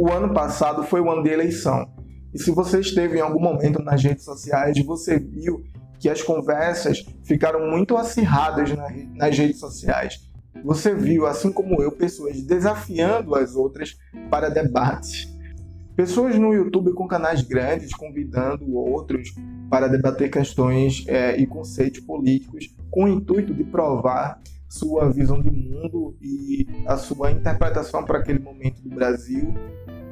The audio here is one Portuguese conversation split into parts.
o ano passado foi o ano de eleição. E se você esteve em algum momento nas redes sociais, você viu que as conversas ficaram muito acirradas nas redes sociais. Você viu, assim como eu, pessoas desafiando as outras para debates. Pessoas no YouTube com canais grandes convidando outros para debater questões é, e conceitos políticos com o intuito de provar sua visão de mundo e a sua interpretação para aquele momento do Brasil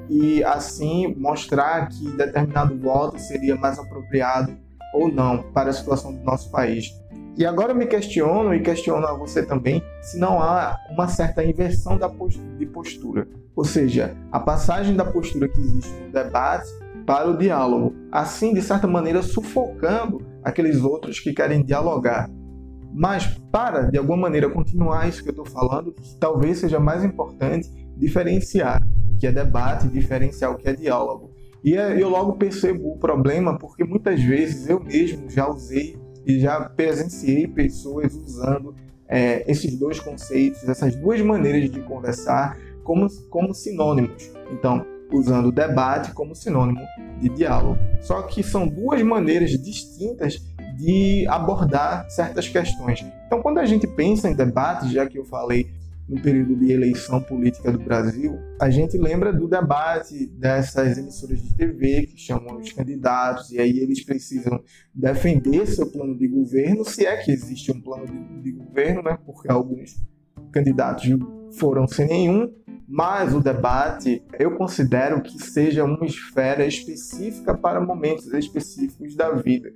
e assim mostrar que determinado voto seria mais apropriado ou não para a situação do nosso país. E agora me questiono e questiono a você também se não há uma certa inversão da de postura, ou seja, a passagem da postura que existe no debate para o diálogo, assim de certa maneira sufocando aqueles outros que querem dialogar. Mas para de alguma maneira continuar isso que eu estou falando, talvez seja mais importante diferenciar que é debate, diferenciar o que é diálogo. E eu logo percebo o problema porque muitas vezes eu mesmo já usei e já presenciei pessoas usando é, esses dois conceitos, essas duas maneiras de conversar como, como sinônimos. Então, usando debate como sinônimo de diálogo. Só que são duas maneiras distintas de abordar certas questões. Então, quando a gente pensa em debate, já que eu falei no período de eleição política do Brasil, a gente lembra do debate dessas emissoras de TV que chamam os candidatos e aí eles precisam defender seu plano de governo, se é que existe um plano de, de governo, né? Porque alguns candidatos foram sem nenhum, mas o debate eu considero que seja uma esfera específica para momentos específicos da vida.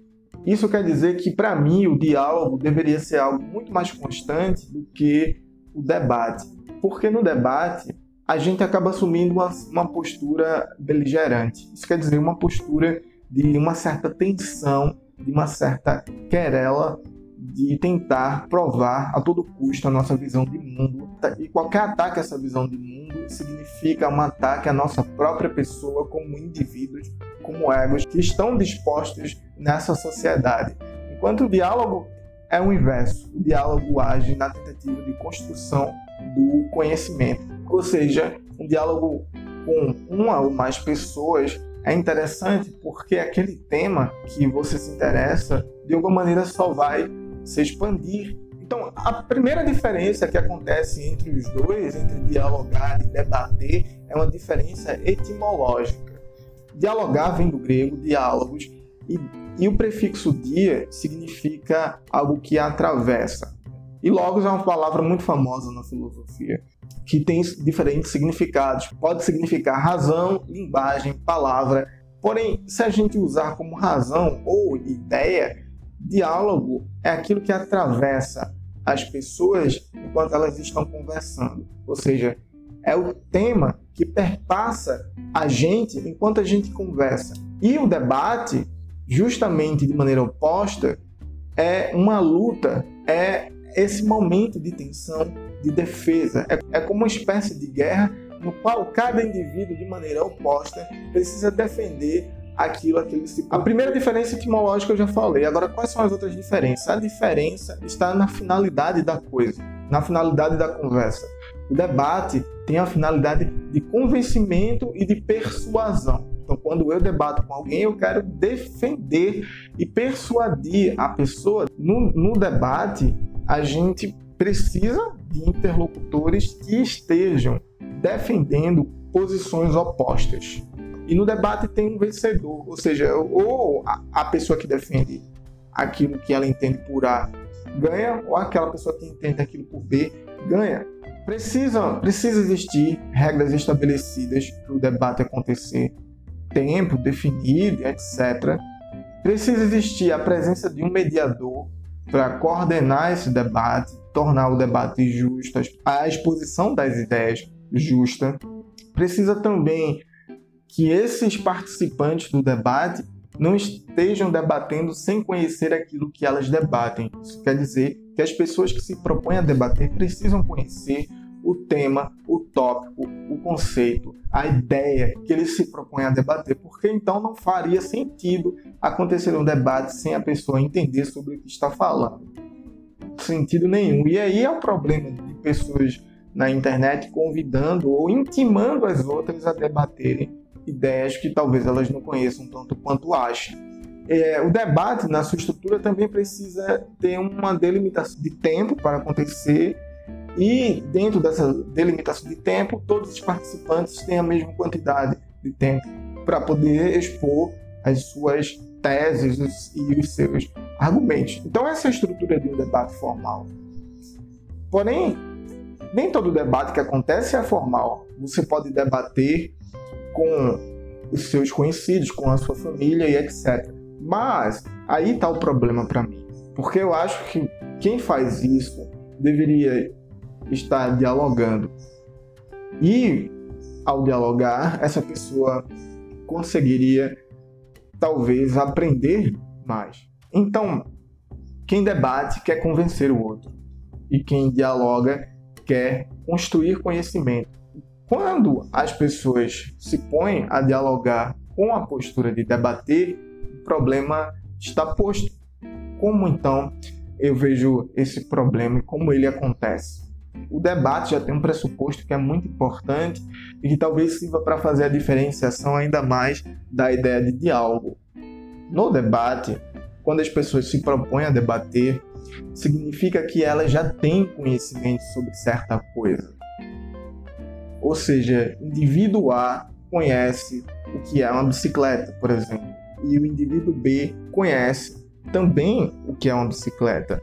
Isso quer dizer que, para mim, o diálogo deveria ser algo muito mais constante do que o debate. Porque no debate, a gente acaba assumindo uma, uma postura beligerante. Isso quer dizer uma postura de uma certa tensão, de uma certa querela de tentar provar a todo custo a nossa visão de mundo. E qualquer ataque a essa visão de mundo significa um ataque à nossa própria pessoa como indivíduos, como egos que estão dispostos nessa sociedade. Enquanto o diálogo é o inverso, o diálogo age na tentativa de construção do conhecimento, ou seja, um diálogo com uma ou mais pessoas é interessante porque aquele tema que você se interessa, de alguma maneira só vai se expandir. Então, a primeira diferença que acontece entre os dois, entre dialogar e debater, é uma diferença etimológica. Dialogar vem do grego diálogos e, e o prefixo dia significa algo que atravessa. E logos é uma palavra muito famosa na filosofia, que tem diferentes significados. Pode significar razão, linguagem, palavra. Porém, se a gente usar como razão ou ideia, Diálogo é aquilo que atravessa as pessoas enquanto elas estão conversando. Ou seja, é o tema que perpassa a gente enquanto a gente conversa. E o debate, justamente de maneira oposta, é uma luta, é esse momento de tensão, de defesa. É, é como uma espécie de guerra no qual cada indivíduo, de maneira oposta, precisa defender aquilo a que ele se. A primeira diferença etimológica eu já falei. Agora, quais são as outras diferenças? A diferença está na finalidade da coisa, na finalidade da conversa. O debate tem a finalidade de convencimento e de persuasão. Então, quando eu debato com alguém, eu quero defender e persuadir a pessoa. No, no debate, a gente precisa de interlocutores que estejam defendendo posições opostas. E no debate tem um vencedor, ou seja, ou a, pessoa que defende aquilo que ela entende por A ganha, ou aquela pessoa que entende aquilo por B ganha. Precisa, precisa existir regras estabelecidas para o debate acontecer, tempo definido, etc. Precisa existir a presença de um mediador para coordenar esse debate, tornar o debate justo, a exposição das ideias justa. Precisa também que esses participantes do debate não estejam debatendo sem conhecer aquilo que elas debatem. Isso quer dizer que as pessoas que se propõem a debater precisam conhecer o tema, o tópico, o conceito, a ideia que eles se propõem a debater, porque então não faria sentido acontecer um debate sem a pessoa entender sobre o que está falando. Sentido nenhum. E aí é o problema de pessoas na internet convidando ou intimando as outras a debaterem ideias que talvez elas não conheçam tanto quanto acham. É, o debate, na sua estrutura, também precisa ter uma delimitação de tempo para acontecer e, dentro dessa delimitação de tempo, todos os participantes têm a mesma quantidade de tempo para poder expor as suas teses e os seus argumentos. Então, essa é a estrutura de um debate formal. Porém, nem todo debate que acontece é formal. Você pode debater com os seus conhecidos, com a sua família e etc. Mas aí está o problema para mim, porque eu acho que quem faz isso deveria estar dialogando. E ao dialogar, essa pessoa conseguiria talvez aprender mais. Então, quem debate quer convencer o outro e quem dialoga quer construir conhecimento. Quando as pessoas se põem a dialogar com a postura de debater, o problema está posto. Como então eu vejo esse problema e como ele acontece? O debate já tem um pressuposto que é muito importante e que talvez sirva para fazer a diferenciação ainda mais da ideia de diálogo. No debate, quando as pessoas se propõem a debater, significa que elas já têm conhecimento sobre certa coisa. Ou seja, indivíduo A conhece o que é uma bicicleta, por exemplo, e o indivíduo B conhece também o que é uma bicicleta.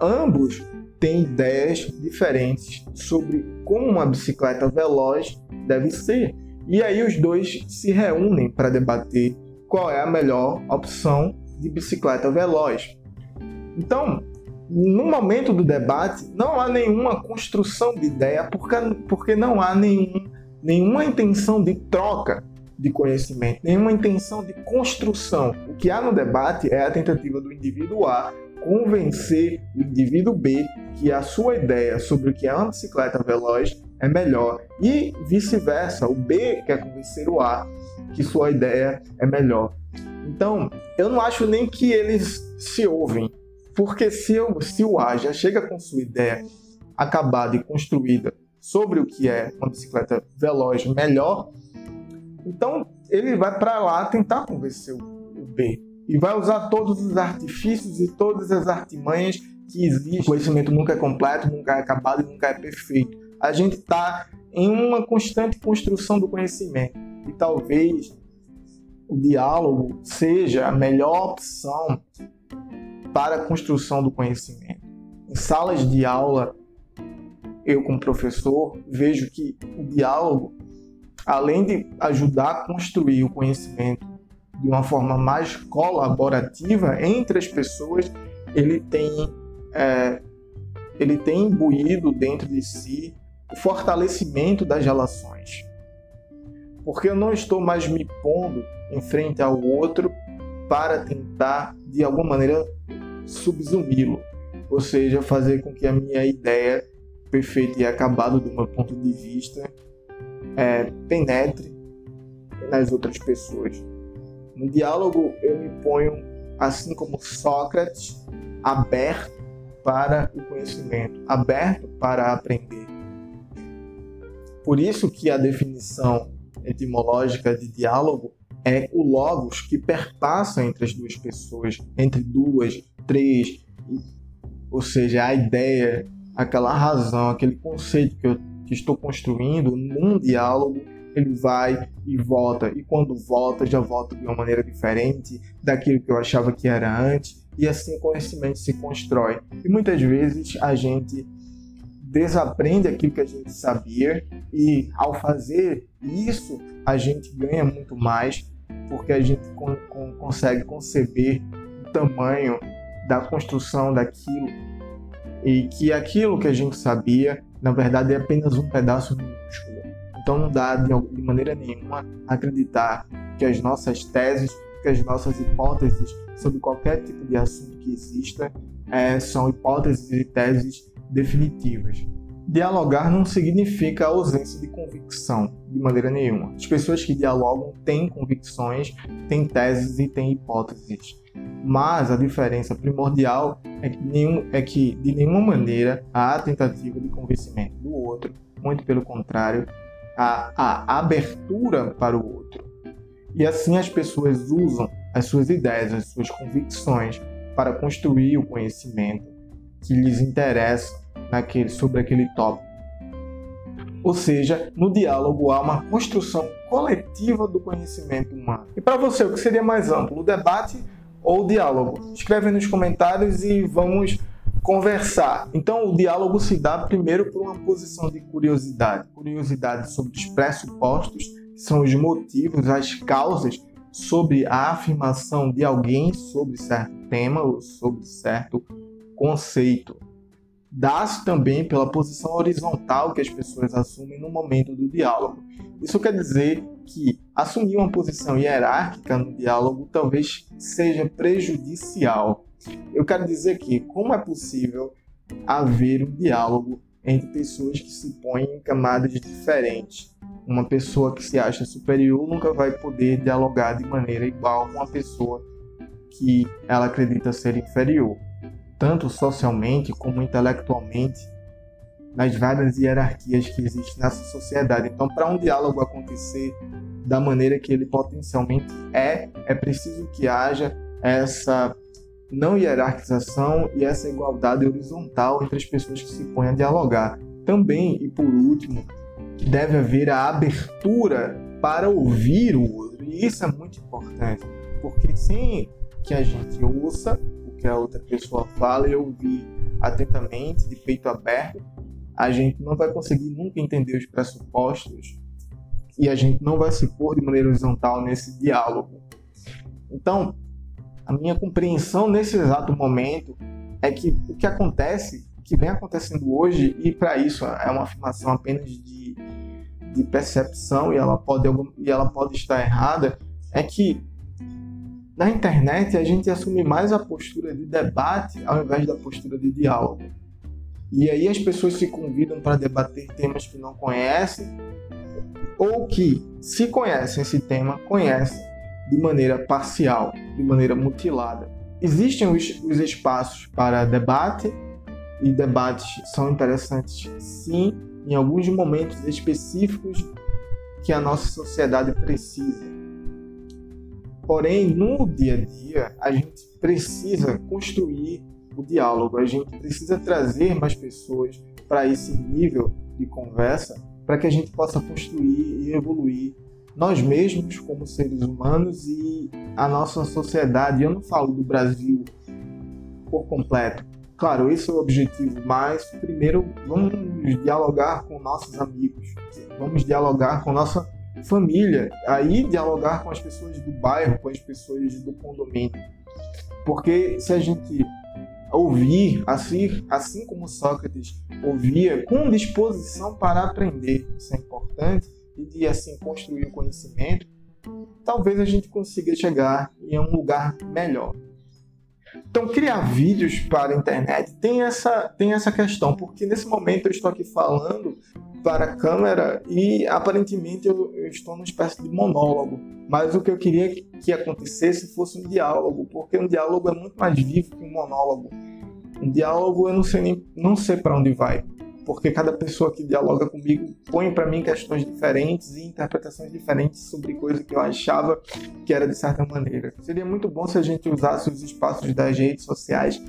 Ambos têm ideias diferentes sobre como uma bicicleta veloz deve ser. E aí os dois se reúnem para debater qual é a melhor opção de bicicleta veloz. Então, no momento do debate, não há nenhuma construção de ideia, porque, porque não há nenhum, nenhuma intenção de troca de conhecimento, nenhuma intenção de construção. O que há no debate é a tentativa do indivíduo A convencer o indivíduo B que a sua ideia sobre o que é uma bicicleta veloz é melhor e vice-versa. O B quer convencer o A que sua ideia é melhor. Então, eu não acho nem que eles se ouvem, porque se, eu, se o A já chega com sua ideia acabada e construída sobre o que é uma bicicleta veloz melhor, então ele vai para lá tentar convencer o B e vai usar todos os artifícios e todas as artimanhas que existem. O conhecimento nunca é completo, nunca é acabado e nunca é perfeito. A gente está em uma constante construção do conhecimento e talvez o diálogo seja a melhor opção para a construção do conhecimento. Em salas de aula, eu como professor vejo que o diálogo, além de ajudar a construir o conhecimento de uma forma mais colaborativa entre as pessoas, ele tem é, ele tem imbuído dentro de si o fortalecimento das relações. Porque eu não estou mais me pondo em frente ao outro para tentar, de alguma maneira, subsumi-lo. Ou seja, fazer com que a minha ideia perfeita e acabada do meu ponto de vista é, penetre nas outras pessoas. No diálogo, eu me ponho, assim como Sócrates, aberto para o conhecimento, aberto para aprender. Por isso que a definição etimológica de diálogo é o logos que perpassa entre as duas pessoas, entre duas, três, ou seja, a ideia, aquela razão, aquele conceito que eu que estou construindo num diálogo, ele vai e volta, e quando volta, já volta de uma maneira diferente daquilo que eu achava que era antes, e assim o conhecimento se constrói. E muitas vezes a gente desaprende aquilo que a gente sabia, e ao fazer isso, a gente ganha muito mais porque a gente con con consegue conceber o tamanho da construção daquilo e que aquilo que a gente sabia, na verdade, é apenas um pedaço minúsculo. Então não dá de, maneira nenhuma acreditar que as nossas teses, que as nossas hipóteses sobre qualquer tipo de assunto que exista é, são hipóteses e teses definitivas. Dialogar não significa ausência de convicção, de maneira nenhuma. As pessoas que dialogam têm convicções, têm teses e têm hipóteses. Mas a diferença primordial é que, nenhum, é que de nenhuma maneira há tentativa de convencimento do outro muito pelo contrário, a, a abertura para o outro. E assim as pessoas usam as suas ideias, as suas convicções para construir o conhecimento que lhes interessa naquele, sobre aquele tópico. Ou seja, no diálogo há uma construção coletiva do conhecimento humano. E para você, o que seria mais amplo, o debate ou o diálogo? Escreve nos comentários e vamos conversar. Então, o diálogo se dá primeiro por uma posição de curiosidade, curiosidade sobre os pressupostos, que são os motivos, as causas sobre a afirmação de alguém sobre certo tema ou sobre certo conceito. Dá-se também pela posição horizontal que as pessoas assumem no momento do diálogo. Isso quer dizer que assumir uma posição hierárquica no diálogo talvez seja prejudicial eu quero dizer que como é possível haver um diálogo entre pessoas que se põem em camadas diferentes. Uma pessoa que se acha superior nunca vai poder dialogar de maneira igual com uma pessoa que ela acredita ser inferior, tanto socialmente como intelectualmente, nas várias hierarquias que existem nessa sociedade. Então, para um diálogo acontecer da maneira que ele potencialmente é, é preciso que haja essa não hierarquização e essa igualdade horizontal entre as pessoas que se põem a dialogar. Também, e por último, deve haver a abertura para ouvir o outro. E isso é muito importante, porque sem que a gente ouça o que a outra pessoa fala e ouvir atentamente, de peito aberto, a gente não vai conseguir nunca entender os pressupostos e a gente não vai se pôr de maneira horizontal nesse diálogo. Então, a minha compreensão nesse exato momento é que o que acontece, o que vem acontecendo hoje, e para isso é uma afirmação apenas de, de percepção e ela, pode, e ela pode estar errada, é que na internet a gente assume mais a postura de debate ao invés da postura de diálogo. E aí as pessoas se convidam para debater temas que não conhecem ou que, se conhecem esse tema, conhecem de maneira parcial, de maneira mutilada. Existem os, os espaços para debate, e debates são interessantes, sim, em alguns momentos específicos que a nossa sociedade precisa. Porém, no dia a dia, a gente precisa construir o diálogo, a gente precisa trazer mais pessoas para esse nível de conversa para que a gente possa construir e evoluir nós mesmos como seres humanos e a nossa sociedade. Eu não falo do Brasil por completo. Claro, esse é o objetivo, mas primeiro vamos dialogar com nossos amigos, vamos dialogar com nossa família, aí dialogar com as pessoas do bairro, com as pessoas do condomínio. Porque se a gente ouvir, assim, assim como Sócrates ouvia, com disposição para aprender, isso é importante, e de assim construir o conhecimento, talvez a gente consiga chegar em um lugar melhor. Então, criar vídeos para a internet tem essa, tem essa questão, porque nesse momento eu estou aqui falando para a câmera e aparentemente eu, eu estou numa espécie de monólogo. Mas o que eu queria que acontecesse fosse um diálogo, porque um diálogo é muito mais vivo que um monólogo. Um diálogo eu não sei nem não sei para onde vai porque cada pessoa que dialoga comigo põe para mim questões diferentes e interpretações diferentes sobre coisas que eu achava que era de certa maneira. Seria muito bom se a gente usasse os espaços das redes sociais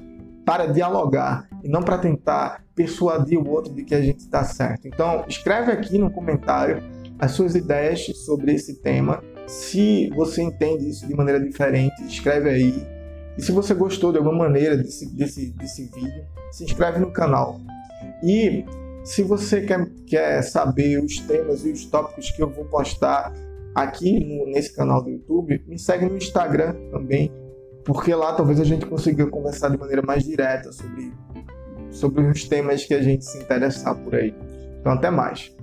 para dialogar e não para tentar persuadir o outro de que a gente está certo. Então, escreve aqui no comentário as suas ideias sobre esse tema. Se você entende isso de maneira diferente, escreve aí. E se você gostou de alguma maneira desse, desse, desse vídeo, se inscreve no canal. E se você quer, quer saber os temas e os tópicos que eu vou postar aqui no, nesse canal do YouTube, me segue no Instagram também, porque lá talvez a gente consiga conversar de maneira mais direta sobre, sobre os temas que a gente se interessar por aí. Então, até mais.